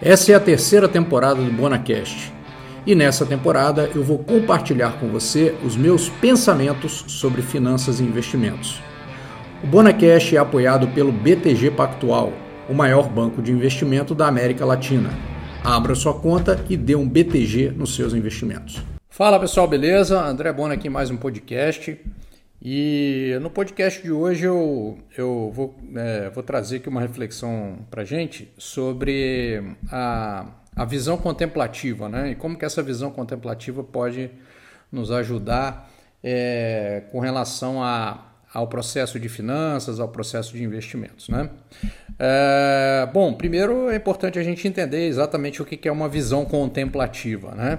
Essa é a terceira temporada do BonaCast. E nessa temporada eu vou compartilhar com você os meus pensamentos sobre finanças e investimentos. O BonaCast é apoiado pelo BTG Pactual, o maior banco de investimento da América Latina. Abra sua conta e dê um BTG nos seus investimentos. Fala pessoal, beleza? André Bona aqui mais um podcast. E no podcast de hoje eu, eu vou, é, vou trazer aqui uma reflexão para gente sobre a, a visão contemplativa, né? E como que essa visão contemplativa pode nos ajudar é, com relação a, ao processo de finanças, ao processo de investimentos, né? É, bom, primeiro é importante a gente entender exatamente o que é uma visão contemplativa, né?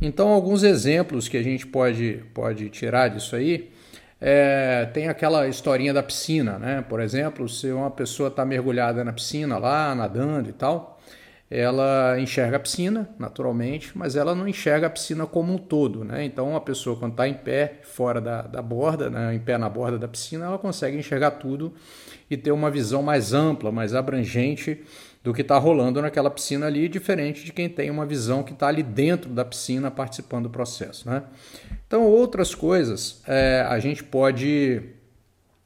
Então, alguns exemplos que a gente pode, pode tirar disso aí é, tem aquela historinha da piscina, né? Por exemplo, se uma pessoa está mergulhada na piscina lá, nadando e tal, ela enxerga a piscina, naturalmente, mas ela não enxerga a piscina como um todo, né? Então, a pessoa quando está em pé, fora da, da borda, né? em pé na borda da piscina, ela consegue enxergar tudo e ter uma visão mais ampla, mais abrangente do que está rolando naquela piscina ali, diferente de quem tem uma visão que está ali dentro da piscina participando do processo, né? Então, outras coisas é, a gente pode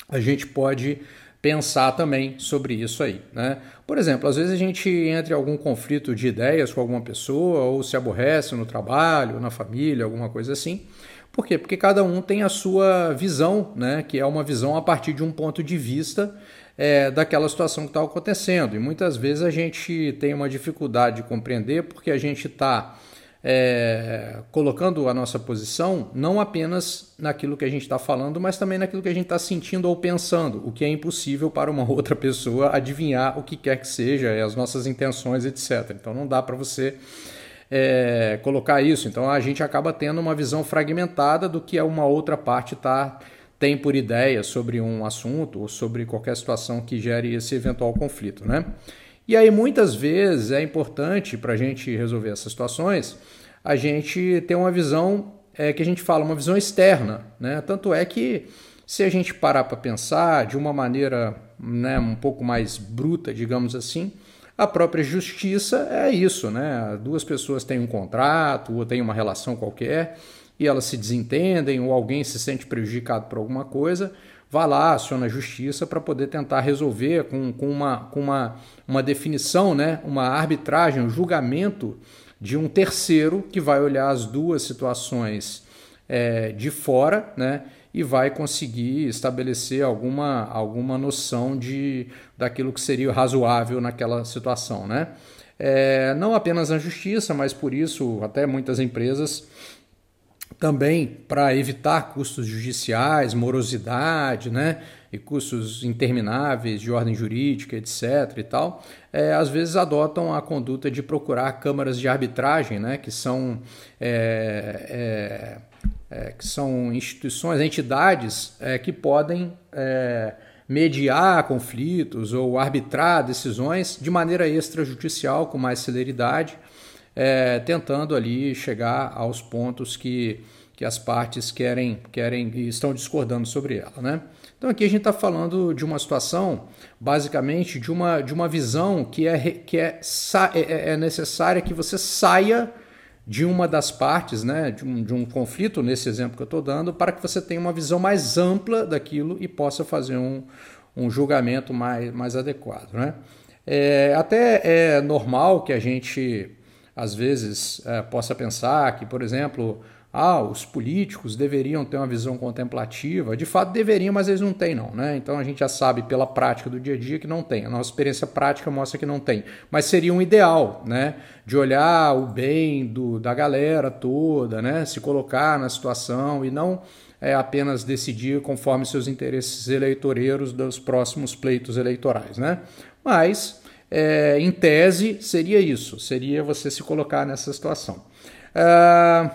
a gente pode pensar também sobre isso aí, né? Por exemplo, às vezes a gente entra em algum conflito de ideias com alguma pessoa ou se aborrece no trabalho, na família, alguma coisa assim. Por quê? Porque cada um tem a sua visão, né? Que é uma visão a partir de um ponto de vista é, daquela situação que está acontecendo. E muitas vezes a gente tem uma dificuldade de compreender porque a gente está é, colocando a nossa posição não apenas naquilo que a gente está falando, mas também naquilo que a gente está sentindo ou pensando, o que é impossível para uma outra pessoa adivinhar o que quer que seja, as nossas intenções, etc. Então não dá para você é, colocar isso. Então a gente acaba tendo uma visão fragmentada do que uma outra parte tá, tem por ideia sobre um assunto ou sobre qualquer situação que gere esse eventual conflito, né? E aí, muitas vezes, é importante para a gente resolver essas situações a gente ter uma visão é, que a gente fala, uma visão externa. Né? Tanto é que, se a gente parar para pensar de uma maneira né, um pouco mais bruta, digamos assim, a própria justiça é isso, né? Duas pessoas têm um contrato ou têm uma relação qualquer e elas se desentendem ou alguém se sente prejudicado por alguma coisa, vá lá, aciona a justiça para poder tentar resolver com, com, uma, com uma, uma definição, né, uma arbitragem, um julgamento de um terceiro que vai olhar as duas situações é, de fora né, e vai conseguir estabelecer alguma, alguma noção de, daquilo que seria razoável naquela situação. Né? É, não apenas na justiça, mas por isso até muitas empresas também para evitar custos judiciais, morosidade, né, e custos intermináveis de ordem jurídica, etc. e tal, é, às vezes adotam a conduta de procurar câmaras de arbitragem, né, que são é, é, é que são instituições, entidades é, que podem é, mediar conflitos ou arbitrar decisões de maneira extrajudicial com mais celeridade é, tentando ali chegar aos pontos que, que as partes querem, querem e estão discordando sobre ela. Né? Então aqui a gente está falando de uma situação, basicamente, de uma, de uma visão que, é, que é, é, é, é necessária que você saia de uma das partes, né, de, um, de um conflito, nesse exemplo que eu estou dando, para que você tenha uma visão mais ampla daquilo e possa fazer um, um julgamento mais, mais adequado. Né? É, até é normal que a gente às vezes é, possa pensar que, por exemplo, ah, os políticos deveriam ter uma visão contemplativa. De fato, deveriam, mas eles não têm, não. Né? Então a gente já sabe pela prática do dia a dia que não tem. A nossa experiência prática mostra que não tem. Mas seria um ideal, né? De olhar o bem do, da galera toda, né? Se colocar na situação e não é, apenas decidir conforme seus interesses eleitoreiros dos próximos pleitos eleitorais, né? Mas é, em tese, seria isso: seria você se colocar nessa situação. É,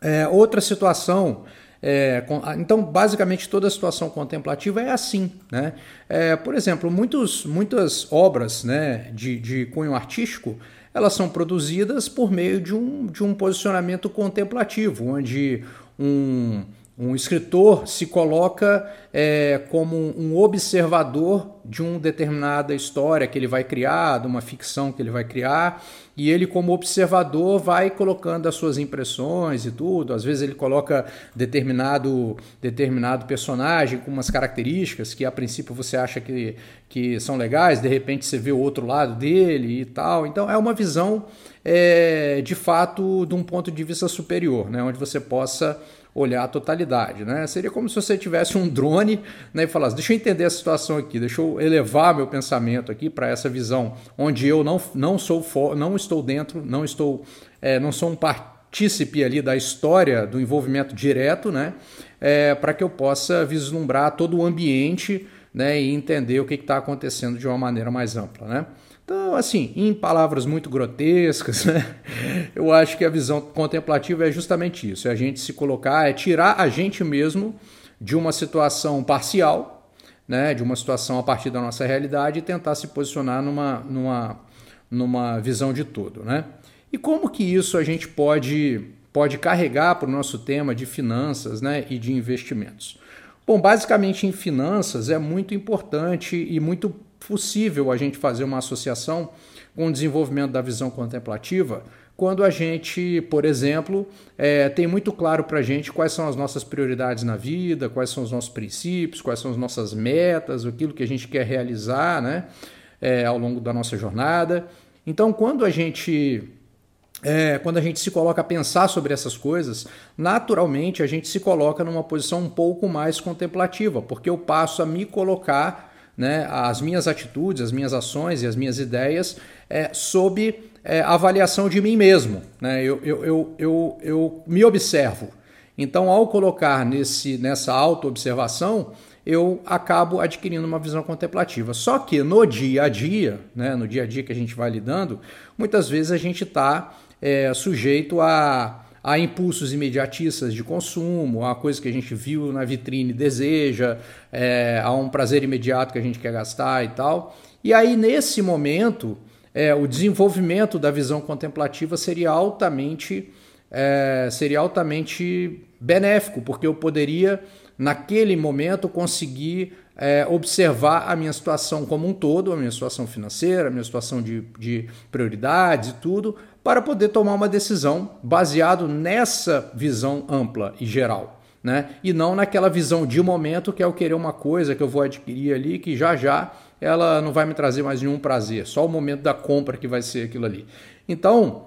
é, outra situação. É, então, basicamente, toda a situação contemplativa é assim. Né? É, por exemplo, muitos, muitas obras né, de, de cunho artístico elas são produzidas por meio de um, de um posicionamento contemplativo, onde um, Um escritor se coloca é, como um observador de uma determinada história que ele vai criar, de uma ficção que ele vai criar, e ele, como observador, vai colocando as suas impressões e tudo. Às vezes ele coloca determinado, determinado personagem com umas características que a princípio você acha que, que são legais, de repente você vê o outro lado dele e tal. Então é uma visão é, de fato de um ponto de vista superior, né, onde você possa olhar a totalidade. Né? Seria como se você tivesse um drone né, e falasse: deixa eu entender a situação aqui, deixa eu elevar meu pensamento aqui para essa visão onde eu não, não sou não estou dentro, não estou, é, não sou um partícipe ali da história do envolvimento direto, né? É, para que eu possa vislumbrar todo o ambiente né, e entender o que está acontecendo de uma maneira mais ampla. Né? Então, assim, em palavras muito grotescas, né? eu acho que a visão contemplativa é justamente isso: é a gente se colocar, é tirar a gente mesmo de uma situação parcial, né? de uma situação a partir da nossa realidade e tentar se posicionar numa, numa, numa visão de todo. Né? E como que isso a gente pode, pode carregar para o nosso tema de finanças né? e de investimentos? Bom, basicamente em finanças é muito importante e muito possível a gente fazer uma associação com o desenvolvimento da visão contemplativa quando a gente, por exemplo, é, tem muito claro para a gente quais são as nossas prioridades na vida, quais são os nossos princípios, quais são as nossas metas, aquilo que a gente quer realizar né, é, ao longo da nossa jornada. Então, quando a gente é, quando a gente se coloca a pensar sobre essas coisas, naturalmente a gente se coloca numa posição um pouco mais contemplativa, porque eu passo a me colocar né, as minhas atitudes, as minhas ações e as minhas ideias é, sob é, avaliação de mim mesmo. Né? Eu, eu, eu, eu, eu me observo. Então, ao colocar nesse, nessa auto-observação, eu acabo adquirindo uma visão contemplativa. Só que no dia a dia, né, no dia a dia que a gente vai lidando, muitas vezes a gente está é, sujeito a a impulsos imediatistas de consumo, a coisa que a gente viu na vitrine deseja, é, um prazer imediato que a gente quer gastar e tal. E aí, nesse momento, é, o desenvolvimento da visão contemplativa seria altamente, é, seria altamente benéfico, porque eu poderia, naquele momento, conseguir é, observar a minha situação como um todo, a minha situação financeira, a minha situação de, de prioridades e tudo, para poder tomar uma decisão baseado nessa visão ampla e geral. Né? E não naquela visão de momento que é eu querer uma coisa que eu vou adquirir ali, que já já ela não vai me trazer mais nenhum prazer, só o momento da compra que vai ser aquilo ali. Então,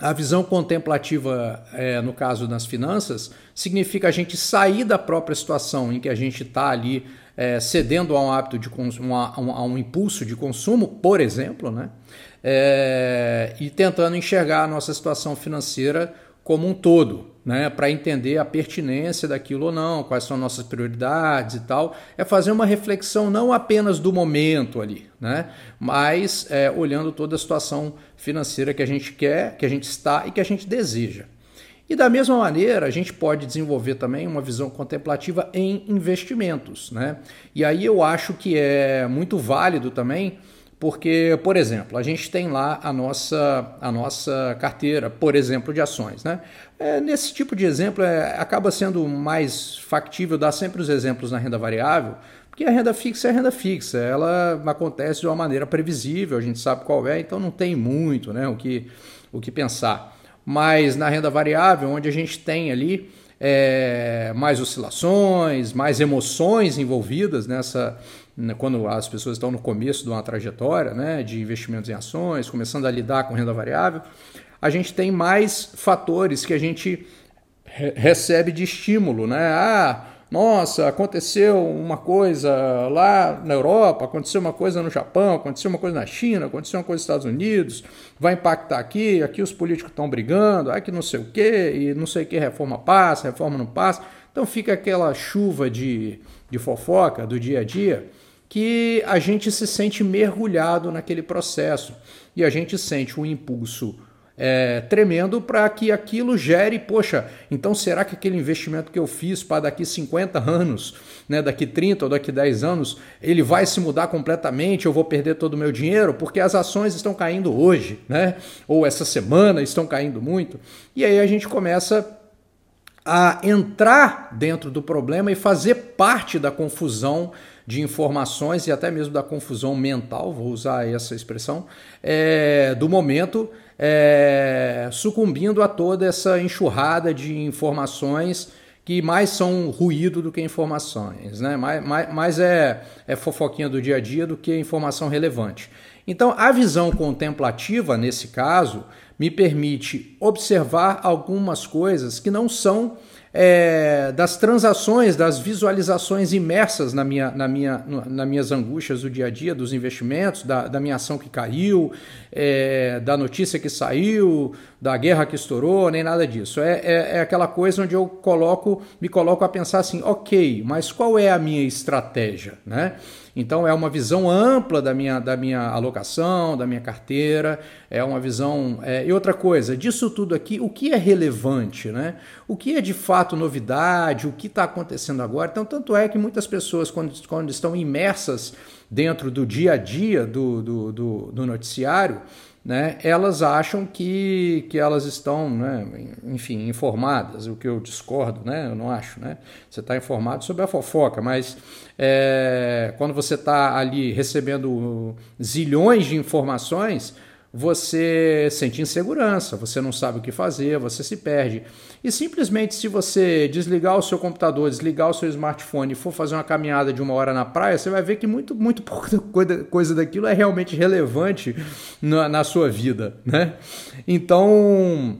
a visão contemplativa, é, no caso das finanças, significa a gente sair da própria situação em que a gente está ali é, cedendo a um hábito de consumo, a, um, a um impulso de consumo, por exemplo, né? É, e tentando enxergar a nossa situação financeira como um todo, né, para entender a pertinência daquilo ou não, quais são nossas prioridades e tal, é fazer uma reflexão não apenas do momento ali, né, mas é, olhando toda a situação financeira que a gente quer, que a gente está e que a gente deseja. E da mesma maneira, a gente pode desenvolver também uma visão contemplativa em investimentos, né? E aí eu acho que é muito válido também porque, por exemplo, a gente tem lá a nossa, a nossa carteira, por exemplo, de ações. Né? É, nesse tipo de exemplo, é, acaba sendo mais factível dar sempre os exemplos na renda variável, porque a renda fixa é renda fixa, ela acontece de uma maneira previsível, a gente sabe qual é, então não tem muito né, o, que, o que pensar. Mas na renda variável, onde a gente tem ali é, mais oscilações, mais emoções envolvidas nessa, quando as pessoas estão no começo de uma trajetória né, de investimentos em ações, começando a lidar com renda variável, a gente tem mais fatores que a gente re recebe de estímulo. Né? Ah, nossa, aconteceu uma coisa lá na Europa, aconteceu uma coisa no Japão, aconteceu uma coisa na China, aconteceu uma coisa nos Estados Unidos, vai impactar aqui, aqui os políticos estão brigando, aqui não sei o quê, e não sei o que, reforma passa, reforma não passa. Então fica aquela chuva de, de fofoca do dia a dia que a gente se sente mergulhado naquele processo e a gente sente um impulso é, tremendo para que aquilo gere, poxa, então será que aquele investimento que eu fiz para daqui 50 anos, né, daqui 30 ou daqui 10 anos, ele vai se mudar completamente, eu vou perder todo o meu dinheiro? Porque as ações estão caindo hoje, né? ou essa semana estão caindo muito, e aí a gente começa a entrar dentro do problema e fazer parte da confusão de informações e até mesmo da confusão mental, vou usar essa expressão, é, do momento, é, sucumbindo a toda essa enxurrada de informações que mais são ruído do que informações, né? mais, mais, mais é, é fofoquinha do dia a dia do que informação relevante. Então, a visão contemplativa, nesse caso, me permite observar algumas coisas que não são é, das transações, das visualizações imersas na minha, na minha, nas minhas angústias do dia a dia, dos investimentos, da, da minha ação que caiu, é, da notícia que saiu, da guerra que estourou, nem nada disso. É, é, é, aquela coisa onde eu coloco, me coloco a pensar assim, ok, mas qual é a minha estratégia, né? Então é uma visão ampla da minha, da minha alocação, da minha carteira, é uma visão. É, e outra coisa, disso tudo aqui, o que é relevante, né? O que é de fato novidade, o que está acontecendo agora. Então, tanto é que muitas pessoas, quando, quando estão imersas dentro do dia a dia do, do, do, do noticiário, né, elas acham que, que elas estão, né, enfim, informadas, o que eu discordo, né, eu não acho. Né? Você está informado sobre a fofoca, mas é, quando você está ali recebendo zilhões de informações, você sente insegurança, você não sabe o que fazer, você se perde. E simplesmente se você desligar o seu computador, desligar o seu smartphone e for fazer uma caminhada de uma hora na praia, você vai ver que muito, muito pouca coisa daquilo é realmente relevante na, na sua vida, né? Então,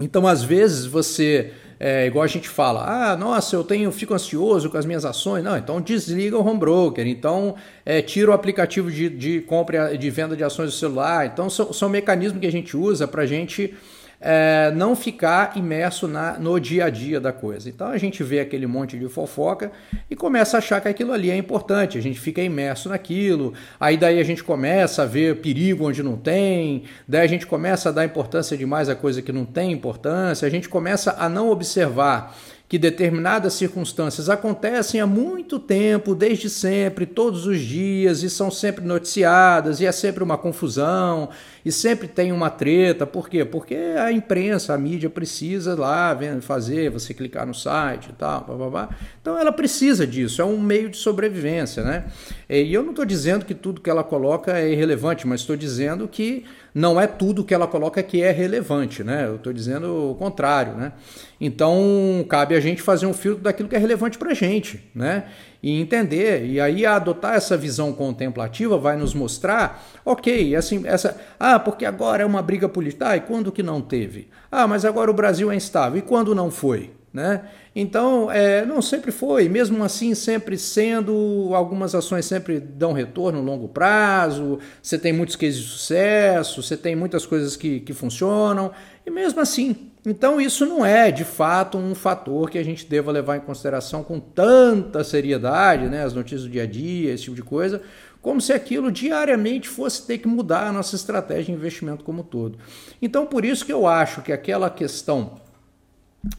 então às vezes você é, igual a gente fala, ah, nossa, eu tenho, fico ansioso com as minhas ações. Não, então desliga o home broker, então é, tira o aplicativo de, de compra de venda de ações do celular. Então são, são mecanismos que a gente usa para a gente é, não ficar imerso na, no dia a dia da coisa. Então a gente vê aquele monte de fofoca e começa a achar que aquilo ali é importante, a gente fica imerso naquilo, aí daí a gente começa a ver perigo onde não tem, daí a gente começa a dar importância demais a coisa que não tem importância, a gente começa a não observar que determinadas circunstâncias acontecem há muito tempo, desde sempre, todos os dias, e são sempre noticiadas, e é sempre uma confusão, e sempre tem uma treta. Por quê? Porque a imprensa, a mídia precisa lá fazer, você clicar no site e tal, blá, blá, blá. Então ela precisa disso, é um meio de sobrevivência, né? E eu não estou dizendo que tudo que ela coloca é irrelevante, mas estou dizendo que não é tudo que ela coloca que é relevante, né? Eu estou dizendo o contrário, né? Então cabe a gente fazer um filtro daquilo que é relevante para a gente, né? E entender, e aí adotar essa visão contemplativa vai nos mostrar, ok, assim, essa, ah, porque agora é uma briga política, ah, e quando que não teve? Ah, mas agora o Brasil é instável, e quando não foi? Né? Então, é, não sempre foi, mesmo assim, sempre sendo, algumas ações sempre dão retorno a longo prazo, você tem muitos cases de sucesso, você tem muitas coisas que, que funcionam, e mesmo assim. Então, isso não é de fato um fator que a gente deva levar em consideração com tanta seriedade, né? as notícias do dia a dia, esse tipo de coisa, como se aquilo diariamente fosse ter que mudar a nossa estratégia de investimento como um todo. Então, por isso que eu acho que aquela questão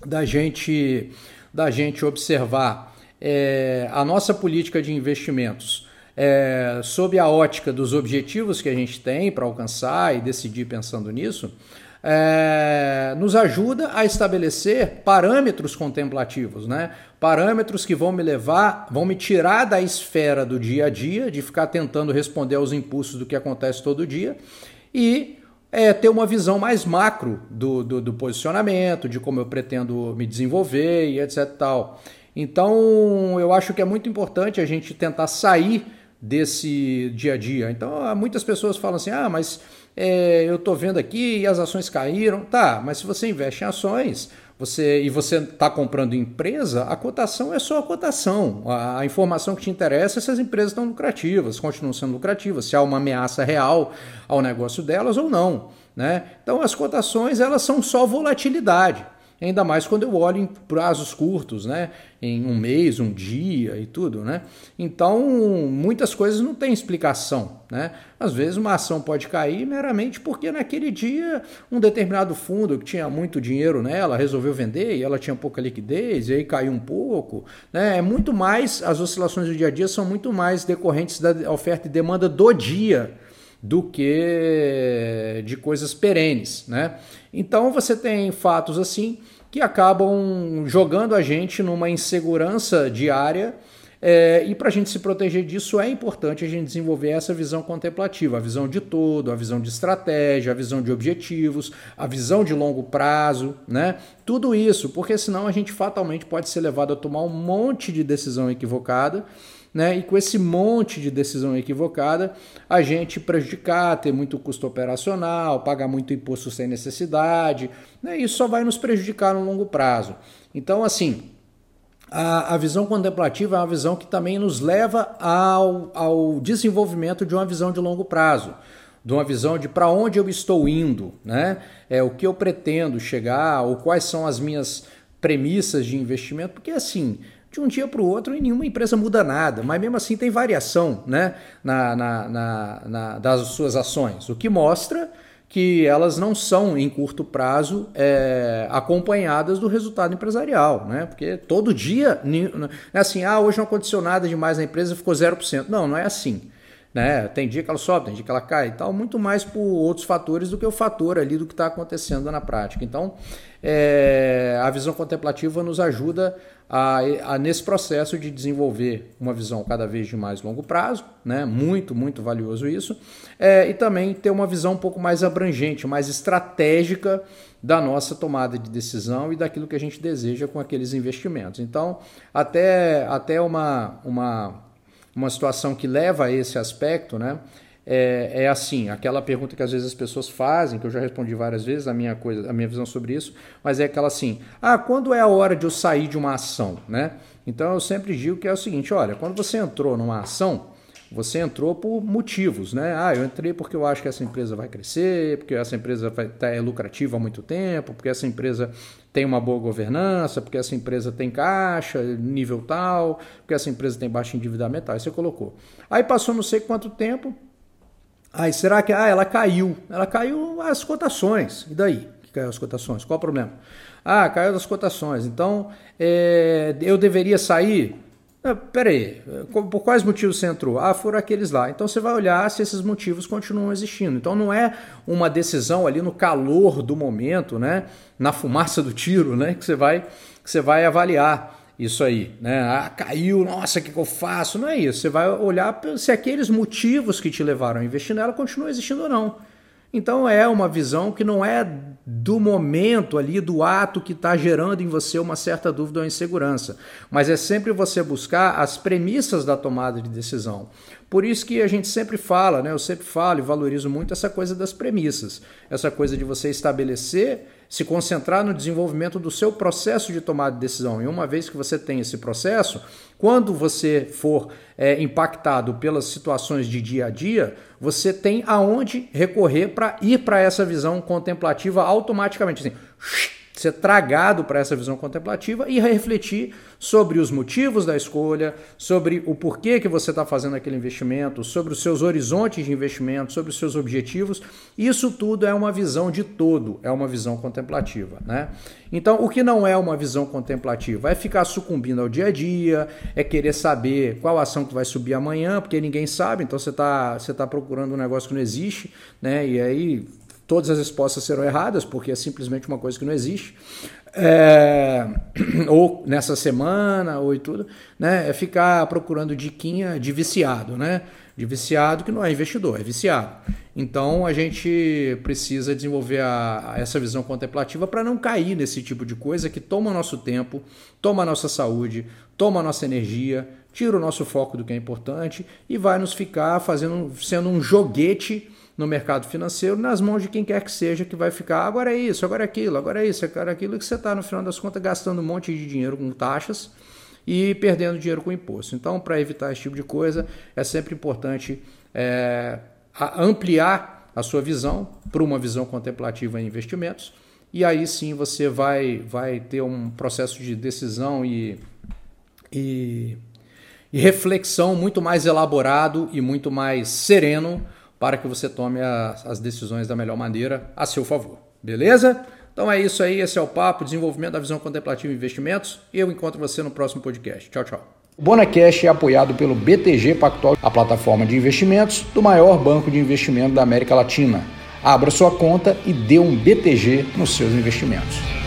da gente, da gente observar é, a nossa política de investimentos é, sob a ótica dos objetivos que a gente tem para alcançar e decidir pensando nisso, é, nos ajuda a estabelecer parâmetros contemplativos, né? Parâmetros que vão me levar, vão me tirar da esfera do dia a dia, de ficar tentando responder aos impulsos do que acontece todo dia, e é ter uma visão mais macro do, do, do, posicionamento, de como eu pretendo me desenvolver e etc. Tal. Então, eu acho que é muito importante a gente tentar sair desse dia a dia. Então, muitas pessoas falam assim: ah, mas é, eu estou vendo aqui e as ações caíram. Tá, mas se você investe em ações, você e você está comprando empresa, a cotação é só a cotação. A, a, informação que te interessa é se as empresas estão lucrativas, continuam sendo lucrativas, se há uma ameaça real ao negócio delas ou não. Né? Então as cotações elas são só volatilidade. Ainda mais quando eu olho em prazos curtos, né? Em um mês, um dia e tudo, né? Então, muitas coisas não têm explicação, né? Às vezes uma ação pode cair meramente porque naquele dia um determinado fundo que tinha muito dinheiro nela resolveu vender e ela tinha pouca liquidez e aí caiu um pouco, né? É muito mais, as oscilações do dia a dia são muito mais decorrentes da oferta e demanda do dia do que de coisas perenes, né? Então você tem fatos assim que acabam jogando a gente numa insegurança diária. É, e para a gente se proteger disso é importante a gente desenvolver essa visão contemplativa, a visão de todo, a visão de estratégia, a visão de objetivos, a visão de longo prazo, né? Tudo isso, porque senão a gente fatalmente pode ser levado a tomar um monte de decisão equivocada né? E com esse monte de decisão equivocada, a gente prejudicar, ter muito custo operacional, pagar muito imposto sem necessidade, né? Isso só vai nos prejudicar no longo prazo. Então, assim, a, a, visão contemplativa é uma visão que também nos leva ao, ao desenvolvimento de uma visão de longo prazo, de uma visão de para onde eu estou indo, né? É o que eu pretendo chegar, ou quais são as minhas premissas de investimento, porque assim, de um dia para o outro e nenhuma empresa muda nada, mas mesmo assim tem variação né, na, na, na, na das suas ações, o que mostra que elas não são, em curto prazo, é, acompanhadas do resultado empresarial, né? Porque todo dia, é assim, ah, hoje não aconteceu nada demais na empresa, ficou 0%. Não, não é assim. Né? Tem dia que ela sobe, tem dia que ela cai e tal, muito mais por outros fatores do que o fator ali do que está acontecendo na prática. Então, é, a visão contemplativa nos ajuda a, a, nesse processo de desenvolver uma visão cada vez de mais longo prazo, né? muito, muito valioso isso, é, e também ter uma visão um pouco mais abrangente, mais estratégica da nossa tomada de decisão e daquilo que a gente deseja com aqueles investimentos. Então, até, até uma, uma uma situação que leva a esse aspecto, né? É, é, assim, aquela pergunta que às vezes as pessoas fazem, que eu já respondi várias vezes, a minha coisa, a minha visão sobre isso, mas é aquela assim: ah, quando é a hora de eu sair de uma ação, né? Então eu sempre digo que é o seguinte: olha, quando você entrou numa ação, você entrou por motivos, né? Ah, eu entrei porque eu acho que essa empresa vai crescer, porque essa empresa vai, tá, é lucrativa há muito tempo, porque essa empresa tem uma boa governança, porque essa empresa tem caixa, nível tal, porque essa empresa tem baixo endividamento, aí você colocou. Aí passou não sei quanto tempo, aí será que ah, ela caiu? Ela caiu as cotações, e daí? Que caiu as cotações? Qual o problema? Ah, caiu as cotações, então é, eu deveria sair? Ah, peraí, por quais motivos você entrou? Ah, foram aqueles lá. Então você vai olhar se esses motivos continuam existindo. Então não é uma decisão ali no calor do momento, né? Na fumaça do tiro, né? Que você vai, que você vai avaliar isso aí, né? Ah, caiu, nossa, o que, que eu faço? Não é isso. Você vai olhar se aqueles motivos que te levaram a investir nela continuam existindo ou não. Então é uma visão que não é do momento ali, do ato que está gerando em você uma certa dúvida ou insegurança, mas é sempre você buscar as premissas da tomada de decisão. Por isso que a gente sempre fala, né? Eu sempre falo e valorizo muito essa coisa das premissas, essa coisa de você estabelecer se concentrar no desenvolvimento do seu processo de tomada de decisão. E uma vez que você tem esse processo, quando você for é, impactado pelas situações de dia a dia, você tem aonde recorrer para ir para essa visão contemplativa automaticamente. Assim, ser tragado para essa visão contemplativa e refletir sobre os motivos da escolha, sobre o porquê que você está fazendo aquele investimento, sobre os seus horizontes de investimento, sobre os seus objetivos. Isso tudo é uma visão de todo, é uma visão contemplativa. Né? Então, o que não é uma visão contemplativa? É ficar sucumbindo ao dia a dia, é querer saber qual ação que vai subir amanhã, porque ninguém sabe, então você está você tá procurando um negócio que não existe, né? E aí todas as respostas serão erradas, porque é simplesmente uma coisa que não existe. É, ou nessa semana, ou e tudo, né? É ficar procurando diquinha de viciado, né? De viciado que não é investidor, é viciado. Então a gente precisa desenvolver a, a essa visão contemplativa para não cair nesse tipo de coisa que toma nosso tempo, toma nossa saúde, toma nossa energia, tira o nosso foco do que é importante e vai nos ficar fazendo, sendo um joguete no mercado financeiro nas mãos de quem quer que seja que vai ficar agora é isso, agora é aquilo, agora é isso, agora é aquilo que você está no final das contas gastando um monte de dinheiro com taxas e perdendo dinheiro com imposto. Então, para evitar esse tipo de coisa, é sempre importante é, ampliar a sua visão para uma visão contemplativa em investimentos e aí sim você vai, vai ter um processo de decisão e, e, e reflexão muito mais elaborado e muito mais sereno para que você tome as, as decisões da melhor maneira a seu favor. Beleza? Então é isso aí, esse é o papo, desenvolvimento da visão contemplativa e investimentos, e eu encontro você no próximo podcast. Tchau, tchau. O Bonacash é apoiado pelo BTG Pactual, a plataforma de investimentos do maior banco de investimento da América Latina. Abra sua conta e dê um BTG nos seus investimentos.